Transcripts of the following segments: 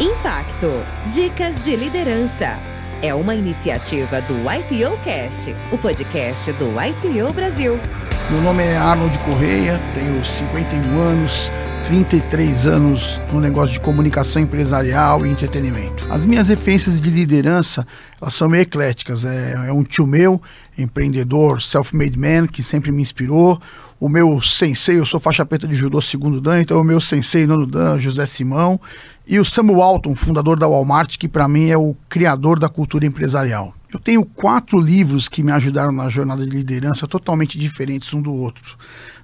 Impacto. Dicas de liderança. É uma iniciativa do IPO Cast, o podcast do IPO Brasil. Meu nome é Arnold Correia, tenho 51 anos, 33 anos no negócio de comunicação empresarial e entretenimento. As minhas referências de liderança, elas são meio ecléticas. É, é um tio meu, empreendedor, self-made man, que sempre me inspirou. O meu sensei, eu sou faixa preta de judô segundo dan, então o meu sensei nono dan, José Simão. E o Samuel Alton, fundador da Walmart, que para mim é o criador da cultura empresarial. Eu tenho quatro livros que me ajudaram na jornada de liderança, totalmente diferentes um do outro.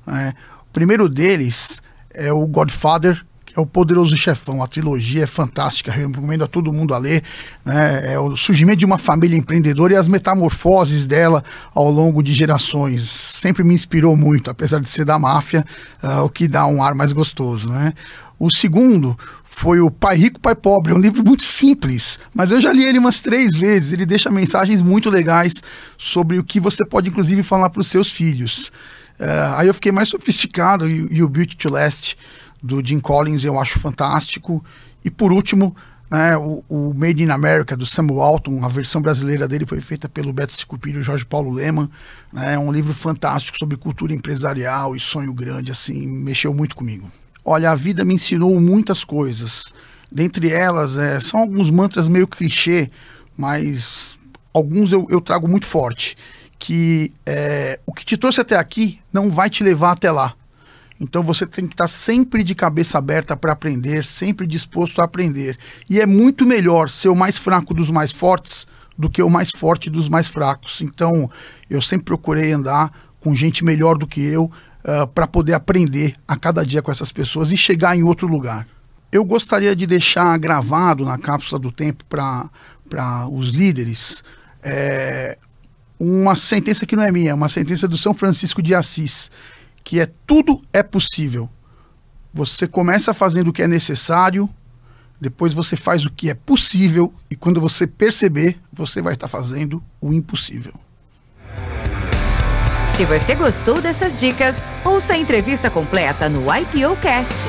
É, o primeiro deles é o Godfather, é o Poderoso Chefão. A trilogia é fantástica, recomendo a todo mundo a ler. Né? É o surgimento de uma família empreendedora e as metamorfoses dela ao longo de gerações. Sempre me inspirou muito, apesar de ser da máfia, uh, o que dá um ar mais gostoso. Né? O segundo foi o Pai Rico, Pai Pobre. É um livro muito simples, mas eu já li ele umas três vezes. Ele deixa mensagens muito legais sobre o que você pode, inclusive, falar para os seus filhos. Uh, aí eu fiquei mais sofisticado e, e o Beauty to Last do Jim Collins eu acho fantástico. E por último, né, o, o, Made in America do Samuel Alton, a versão brasileira dele foi feita pelo Beto Sicupira e Jorge Paulo Leman. Né, é um livro fantástico sobre cultura empresarial e sonho grande, assim, mexeu muito comigo. Olha, a vida me ensinou muitas coisas. Dentre elas, é, são alguns mantras meio clichê, mas alguns eu, eu trago muito forte. Que é, o que te trouxe até aqui não vai te levar até lá. Então você tem que estar sempre de cabeça aberta para aprender, sempre disposto a aprender. E é muito melhor ser o mais fraco dos mais fortes do que o mais forte dos mais fracos. Então eu sempre procurei andar com gente melhor do que eu, uh, ah, para poder aprender a cada dia com essas pessoas e chegar em outro lugar. Eu gostaria de deixar gravado na cápsula do tempo para os líderes é, uma sentença que não é minha, é uma sentença do São Francisco de Assis, que é tudo é possível. Você começa fazendo o que é necessário, depois você faz o que é possível e quando você perceber, você vai estar fazendo o impossível. Se você gostou dessas dicas, ouça a entrevista completa no IPO Cast.